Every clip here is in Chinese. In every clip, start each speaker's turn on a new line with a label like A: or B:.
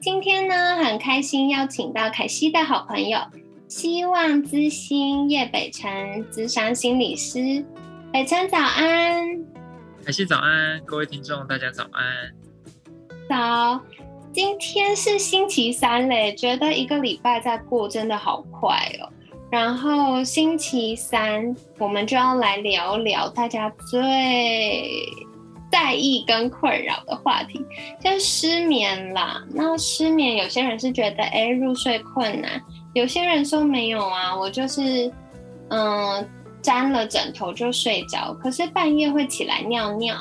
A: 今天呢，很开心邀请到凯西的好朋友，希望之星叶北辰，智商心理师。北辰早安，
B: 凯西早安，各位听众大家早安。
A: 早，今天是星期三嘞，觉得一个礼拜在过真的好快哦。然后星期三我们就要来聊聊大家最。在意跟困扰的话题，就失眠啦。那失眠，有些人是觉得哎入睡困难，有些人说没有啊，我就是嗯沾了枕头就睡着，可是半夜会起来尿尿，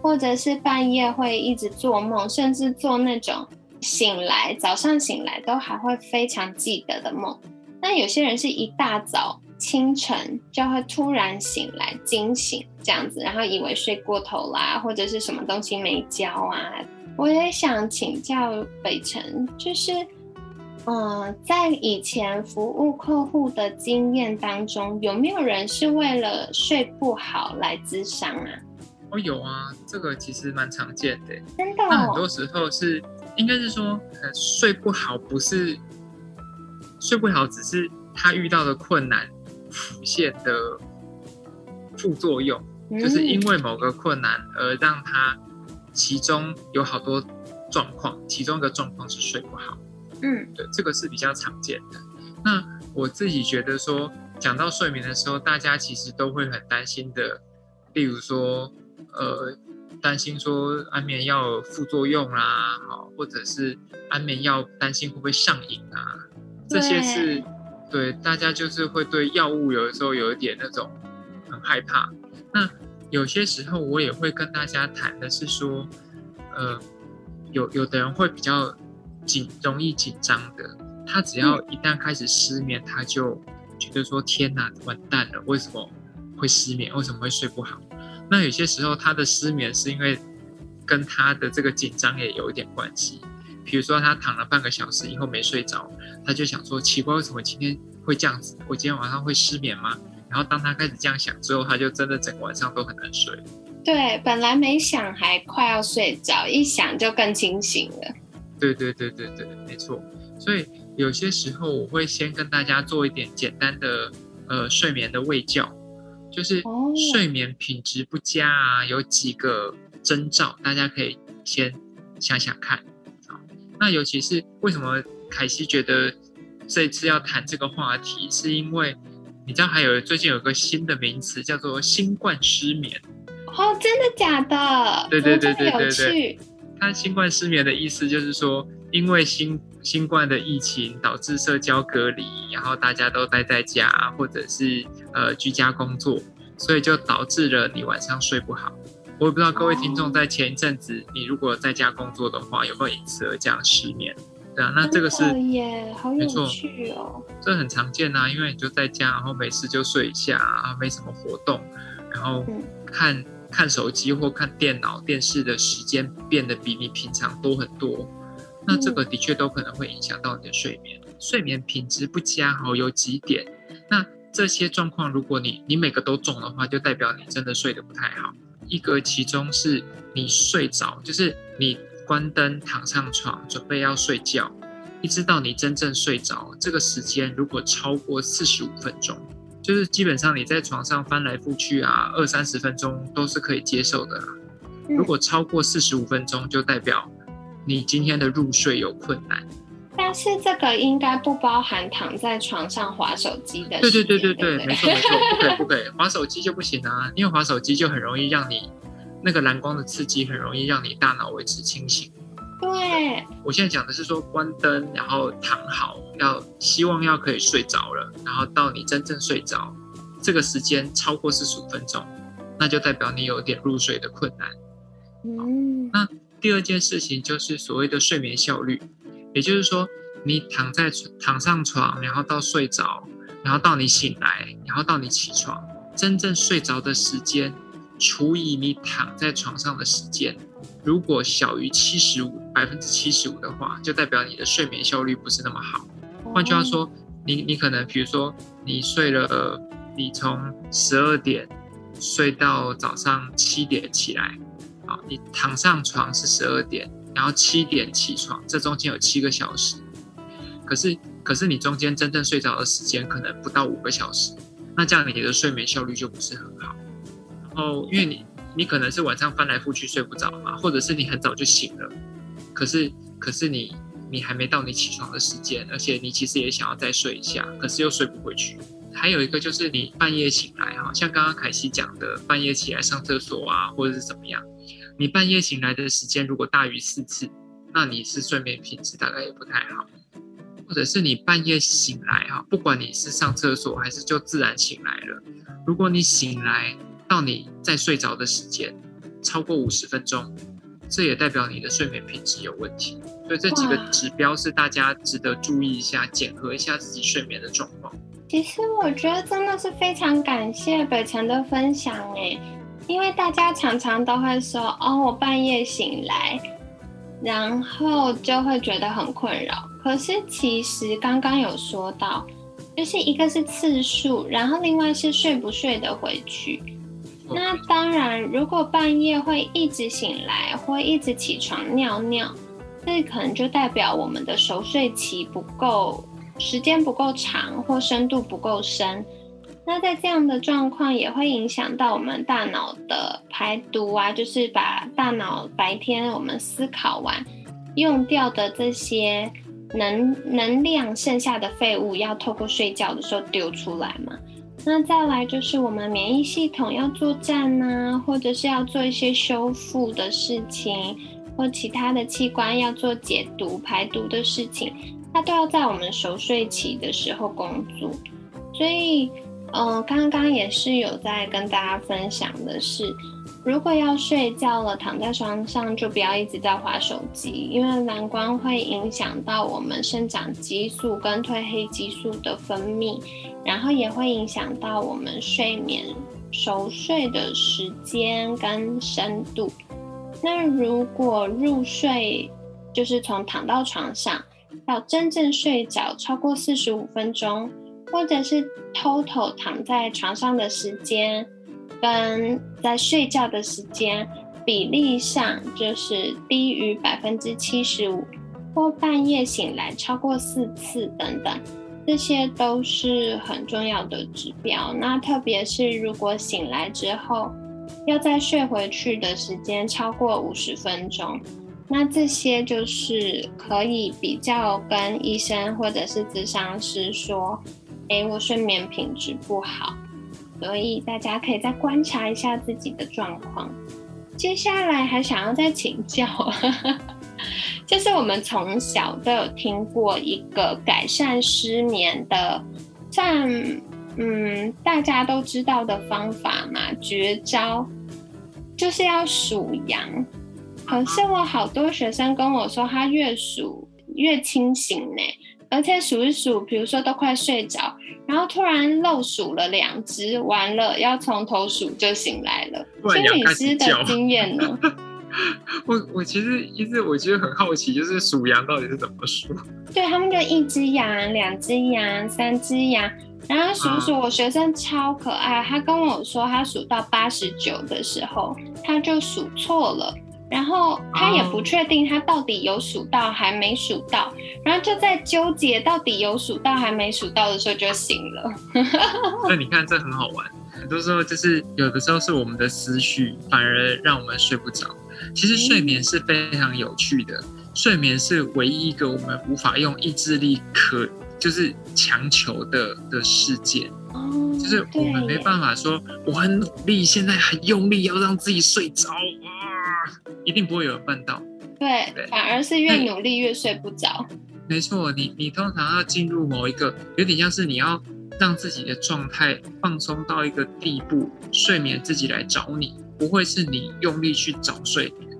A: 或者是半夜会一直做梦，甚至做那种醒来早上醒来都还会非常记得的梦。那有些人是一大早。清晨就会突然醒来惊醒这样子，然后以为睡过头啦，或者是什么东西没交啊。我也想请教北辰，就是，嗯，在以前服务客户的经验当中，有没有人是为了睡不好来咨商啊？
B: 哦，有啊，这个其实蛮常见的。
A: 真的？
B: 那很多时候是，应该是说，呃，睡不好不是睡不好，只是他遇到的困难。浮现的副作用，就是因为某个困难而让他其中有好多状况，其中一个状况是睡不好。
A: 嗯，
B: 对，这个是比较常见的。那我自己觉得说，讲到睡眠的时候，大家其实都会很担心的，例如说，呃，担心说安眠药副作用啦，好，或者是安眠药担心会不会上瘾啊，这些是。对，大家就是会对药物有的时候有一点那种很害怕。那有些时候我也会跟大家谈的是说，呃，有有的人会比较紧，容易紧张的。他只要一旦开始失眠，他就觉得说：“天哪，完蛋了！为什么会失眠？为什么会睡不好？”那有些时候他的失眠是因为跟他的这个紧张也有一点关系。比如说，他躺了半个小时以后没睡着，他就想说：奇怪，为什么今天会这样子？我今天晚上会失眠吗？然后当他开始这样想之后，他就真的整个晚上都很难睡。
A: 对，本来没想还快要睡着，一想就更清醒了。
B: 对对对对对，没错。所以有些时候我会先跟大家做一点简单的呃睡眠的喂教，就是睡眠品质不佳啊，有几个征兆，大家可以先想想看。那尤其是为什么凯西觉得这次要谈这个话题，是因为你知道还有最近有个新的名词叫做新冠失眠
A: 哦，真的假的？
B: 对对对对对对。它新冠失眠的意思就是说，因为新新冠的疫情导致社交隔离，然后大家都待在家或者是呃居家工作，所以就导致了你晚上睡不好。我也不知道各位听众在前一阵子，你如果在家工作的话，有没有因此而这样失眠？对啊，那这个是
A: 耶，好有趣哦。
B: 这很常见啊，因为你就在家，然后没事就睡一下，啊，没什么活动，然后看看手机或看电脑、电视的时间变得比你平常多很多。那这个的确都可能会影响到你的睡眠，睡眠品质不佳哦，有几点。那这些状况，如果你你每个都中的话，就代表你真的睡得不太好。一个其中是你睡着，就是你关灯躺上床准备要睡觉，一直到你真正睡着，这个时间如果超过四十五分钟，就是基本上你在床上翻来覆去啊，二三十分钟都是可以接受的啦。如果超过四十五分钟，就代表你今天的入睡有困难。
A: 但是这个应该不包含躺在床上划手机的。
B: 对对对对对，没错没错，不可以不可以，划手机就不行啊，因为划手机就很容易让你那个蓝光的刺激，很容易让你大脑维持清醒。
A: 对，
B: 我现在讲的是说关灯，然后躺好，要希望要可以睡着了，然后到你真正睡着，这个时间超过四十五分钟，那就代表你有点入睡的困难。
A: 嗯，
B: 那第二件事情就是所谓的睡眠效率。也就是说，你躺在躺上床，然后到睡着，然后到你醒来，然后到你起床，真正睡着的时间除以你躺在床上的时间，如果小于七十五百分之七十五的话，就代表你的睡眠效率不是那么好。换句话说，你你可能比如说你睡了，你从十二点睡到早上七点起来，啊，你躺上床是十二点，然后七点起床，这中间有七个小时，可是可是你中间真正睡着的时间可能不到五个小时，那这样你的睡眠效率就不是很好。然后因为你你可能是晚上翻来覆去睡不着嘛，或者是你很早就醒了，可是可是你。你还没到你起床的时间，而且你其实也想要再睡一下，可是又睡不回去。还有一个就是你半夜醒来，哈，像刚刚凯西讲的，半夜起来上厕所啊，或者是怎么样，你半夜醒来的时间如果大于四次，那你是睡眠品质大概也不太好。或者是你半夜醒来，哈，不管你是上厕所还是就自然醒来了，如果你醒来到你在睡着的时间超过五十分钟。这也代表你的睡眠品质有问题，所以这几个指标是大家值得注意一下，检核一下自己睡眠的状况。
A: 其实我觉得真的是非常感谢北辰的分享哎，因为大家常常都会说哦，我半夜醒来，然后就会觉得很困扰。可是其实刚刚有说到，就是一个是次数，然后另外是睡不睡得回去。那当然，如果半夜会一直醒来，或一直起床尿尿，这可能就代表我们的熟睡期不够，时间不够长，或深度不够深。那在这样的状况，也会影响到我们大脑的排毒啊，就是把大脑白天我们思考完用掉的这些能能量，剩下的废物，要透过睡觉的时候丢出来嘛。那再来就是我们免疫系统要作战呢，或者是要做一些修复的事情，或其他的器官要做解毒排毒的事情，它都要在我们熟睡期的时候工作。所以，嗯，刚刚也是有在跟大家分享的是。如果要睡觉了，躺在床上就不要一直在划手机，因为蓝光会影响到我们生长激素跟褪黑激素的分泌，然后也会影响到我们睡眠熟睡的时间跟深度。那如果入睡就是从躺到床上到真正睡着超过四十五分钟，或者是偷偷躺在床上的时间。跟在睡觉的时间比例上，就是低于百分之七十五，或半夜醒来超过四次等等，这些都是很重要的指标。那特别是如果醒来之后要再睡回去的时间超过五十分钟，那这些就是可以比较跟医生或者是咨商师说：“诶，我睡眠品质不好。”所以大家可以再观察一下自己的状况。接下来还想要再请教，就是我们从小都有听过一个改善失眠的，算嗯大家都知道的方法嘛，绝招就是要数羊。可是我好多学生跟我说，他越数越清醒呢。而且数一数，比如说都快睡着，然后突然漏数了两只，完了要从头数就醒来了。心理师的经验呢？
B: 我我其实一直我觉得很好奇，就是数羊到底是怎么数？
A: 对他们就一只羊、两只羊、三只羊，然后数数。我学生超可爱，他跟我说他数到八十九的时候，他就数错了。然后他也不确定他到底有数到还没数到，然后就在纠结到底有数到还没数到的时候就醒了。
B: 那你看这很好玩，很多时候就是有的时候是我们的思绪反而让我们睡不着。其实睡眠是非常有趣的，睡眠是唯一一个我们无法用意志力可就是强求的的事件。哦，就是我们没办法说我很努力，现在很用力要让自己睡着。一定不会有人办到，
A: 对，反而是越努力越睡不着。
B: 没错，你你通常要进入某一个，有点像是你要让自己的状态放松到一个地步，睡眠自己来找你，不会是你用力去找睡眠。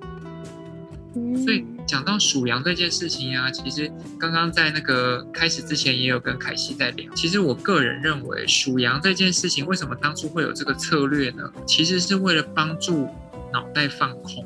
B: 所以讲到数羊这件事情啊，其实刚刚在那个开始之前也有跟凯西在聊。其实我个人认为，数羊这件事情为什么当初会有这个策略呢？其实是为了帮助脑袋放空。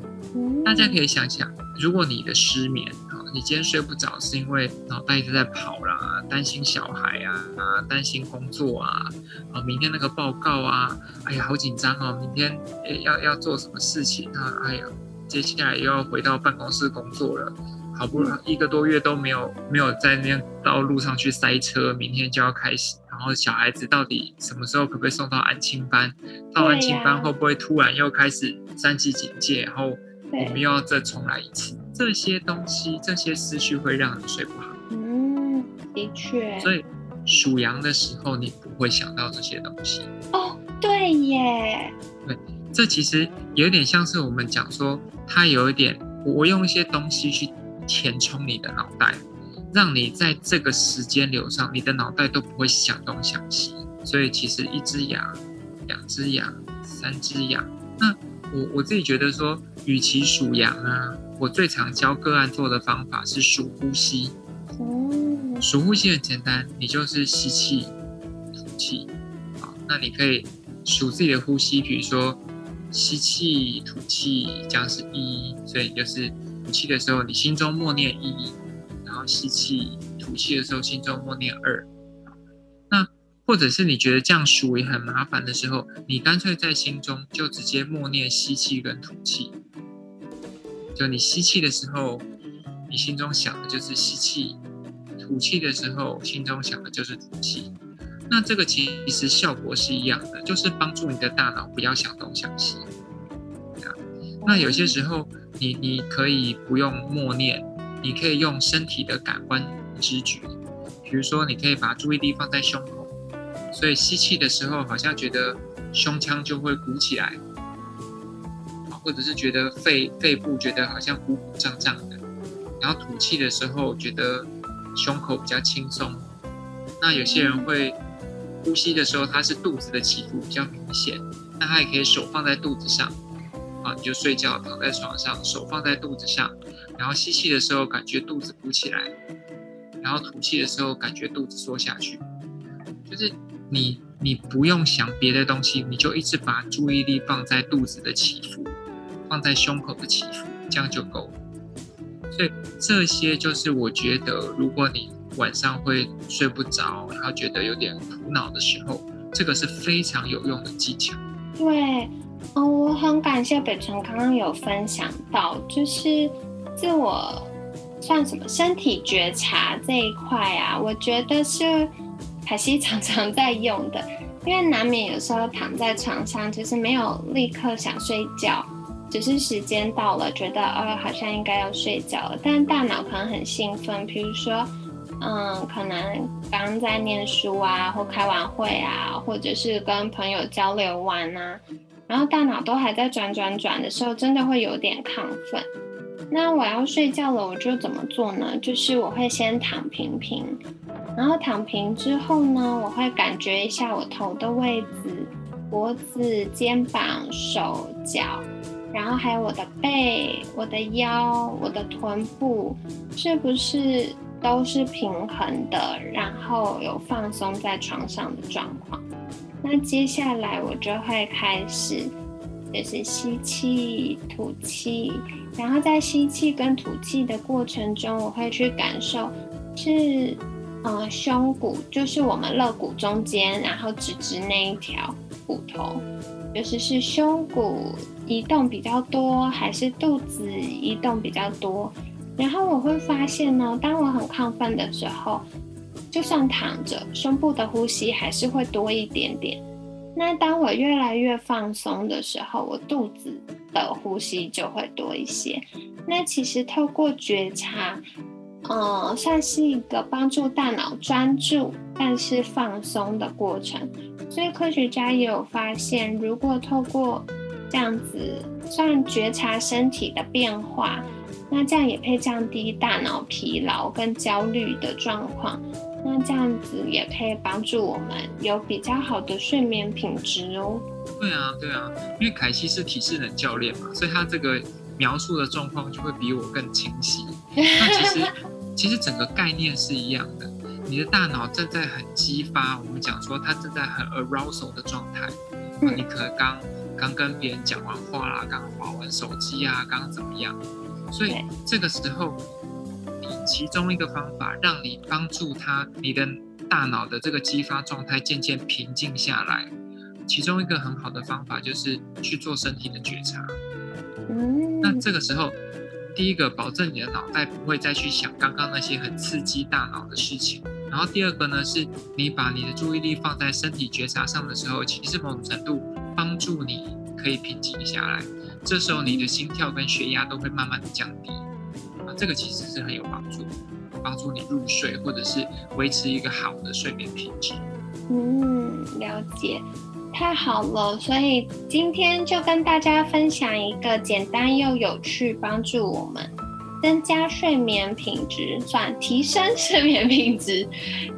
B: 大家可以想想，如果你的失眠啊，你今天睡不着，是因为脑袋一直在跑啦，担心小孩啊，啊，担心工作啊，啊，明天那个报告啊，哎呀，好紧张哦，明天要要做什么事情啊，哎呀。接下来又要回到办公室工作了，好不容易一个多月都没有没有在那边道路上去塞车，明天就要开始。然后小孩子到底什么时候可不可以送到安亲班？到安亲班会不会突然又开始三级警戒？然后我们又要再重来一次？这些东西，这些思绪会让你睡不好。
A: 嗯，的确。
B: 所以属羊的时候，你不会想到这些东西。
A: 哦，对耶。
B: 对。这其实有点像是我们讲说，它有一点，我用一些东西去填充你的脑袋，让你在这个时间流上，你的脑袋都不会想东想西。所以其实一只羊、两只羊、三只羊，那我我自己觉得说，与其数羊啊，我最常教个案做的方法是数呼吸。哦，数呼吸很简单，你就是吸气、吐气。好，那你可以数自己的呼吸，比如说。吸气、吐气，这样是一，所以就是吐气的时候，你心中默念一，然后吸气、吐气的时候，心中默念二。或者是你觉得这样数也很麻烦的时候，你干脆在心中就直接默念吸气跟吐气。就你吸气的时候，你心中想的就是吸气；吐气的时候，心中想的就是吐气。那这个其实效果是一样的，就是帮助你的大脑不要想东想西。那有些时候，你你可以不用默念，你可以用身体的感官知觉，比如说，你可以把注意力放在胸口，所以吸气的时候，好像觉得胸腔就会鼓起来，或者是觉得肺肺部觉得好像鼓鼓胀胀的，然后吐气的时候，觉得胸口比较轻松。那有些人会。呼吸的时候，他是肚子的起伏比较明显。那他也可以手放在肚子上，啊，你就睡觉躺在床上，手放在肚子上，然后吸气的时候感觉肚子鼓起来，然后吐气的时候感觉肚子缩下去。就是你你不用想别的东西，你就一直把注意力放在肚子的起伏，放在胸口的起伏，这样就够了。所以这些就是我觉得，如果你。晚上会睡不着，然后觉得有点苦恼的时候，这个是非常有用的技巧。
A: 对，嗯，我很感谢北辰刚刚有分享到，就是自我算什么身体觉察这一块啊，我觉得是凯西常常在用的，因为难免有时候躺在床上，就是没有立刻想睡觉，只是时间到了，觉得呃好像应该要睡觉了，但大脑可能很兴奋，比如说。嗯，可能刚在念书啊，或开完会啊，或者是跟朋友交流完啊，然后大脑都还在转转转的时候，真的会有点亢奋。那我要睡觉了，我就怎么做呢？就是我会先躺平平，然后躺平之后呢，我会感觉一下我头的位置、脖子、肩膀、手脚，然后还有我的背、我的腰、我的臀部，是不是？都是平衡的，然后有放松在床上的状况。那接下来我就会开始，就是吸气、吐气，然后在吸气跟吐气的过程中，我会去感受是，呃，胸骨，就是我们肋骨中间，然后直直那一条骨头，就是是胸骨移动比较多，还是肚子移动比较多？然后我会发现呢，当我很亢奋的时候，就算躺着，胸部的呼吸还是会多一点点。那当我越来越放松的时候，我肚子的呼吸就会多一些。那其实透过觉察，嗯，算是一个帮助大脑专注但是放松的过程。所以科学家也有发现，如果透过这样子，算觉察身体的变化。那这样也可以降低大脑疲劳跟焦虑的状况，那这样子也可以帮助我们有比较好的睡眠品质哦。
B: 对啊，对啊，因为凯西是体适能教练嘛，所以他这个描述的状况就会比我更清晰。那其实其实整个概念是一样的，你的大脑正在很激发，我们讲说它正在很 arousal 的状态，你可能刚刚跟别人讲完话啦，刚划完手机啊，刚刚怎么样？所以这个时候，你其中一个方法让你帮助他，你的大脑的这个激发状态渐渐平静下来。其中一个很好的方法就是去做身体的觉察。
A: 嗯，
B: 那这个时候，第一个保证你的脑袋不会再去想刚刚那些很刺激大脑的事情。然后第二个呢，是你把你的注意力放在身体觉察上的时候，其实某种程度帮助你可以平静下来。这时候你的心跳跟血压都会慢慢的降低。啊，这个其实是很有帮助，帮助你入睡或者是维持一个好的睡眠品质。
A: 嗯，了解。太好了，所以今天就跟大家分享一个简单又有趣，帮助我们增加睡眠品质，算提升睡眠品质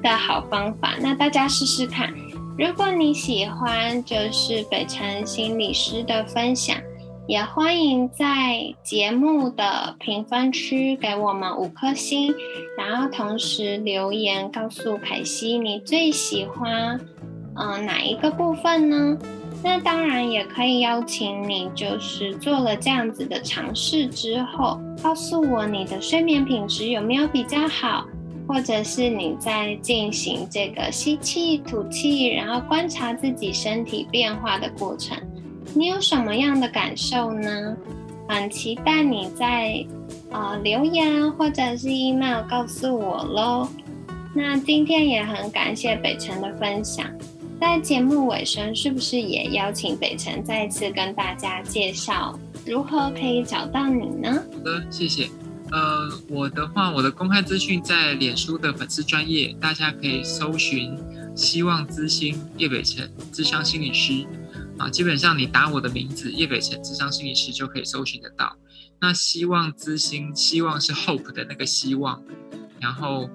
A: 的好方法。那大家试试看。如果你喜欢，就是北辰心理师的分享，也欢迎在节目的评分区给我们五颗星，然后同时留言告诉凯西你最喜欢。嗯，哪一个部分呢？那当然也可以邀请你，就是做了这样子的尝试之后，告诉我你的睡眠品质有没有比较好，或者是你在进行这个吸气、吐气，然后观察自己身体变化的过程，你有什么样的感受呢？很期待你在呃留言或者是 email 告诉我喽。那今天也很感谢北辰的分享。在节目尾声，是不是也邀请北辰再次跟大家介绍如何可以找到你呢？
B: 好的，谢谢。呃，我的话，我的公开资讯在脸书的粉丝专业，大家可以搜寻“希望之星叶北辰智商心理师”啊，基本上你打我的名字叶北辰智商心理师就可以搜寻得到。那希望之星，希望是 hope 的那个希望，然后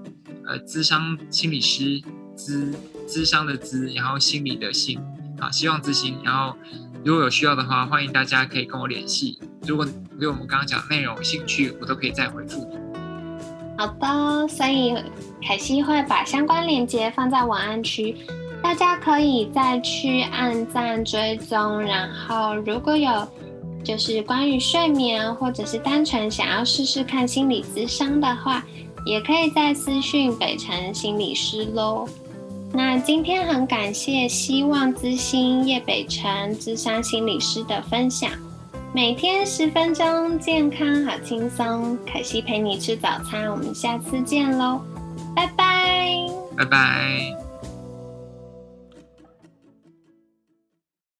B: 呃，智商心理师。资资商的资，然后心理的心，啊，希望之心。然后如果有需要的话，欢迎大家可以跟我联系。如果对我们刚刚讲的内容有兴趣，我都可以再回复你。
A: 好的，所以凯西会把相关链接放在晚安区，大家可以再去按赞追踪。然后如果有就是关于睡眠，或者是单纯想要试试看心理咨商的话，也可以在私讯北辰心理师喽。那今天很感谢希望之星叶北辰智商心理师的分享，每天十分钟，健康好轻松。凯西陪你吃早餐，我们下次见喽，拜拜，
B: 拜拜。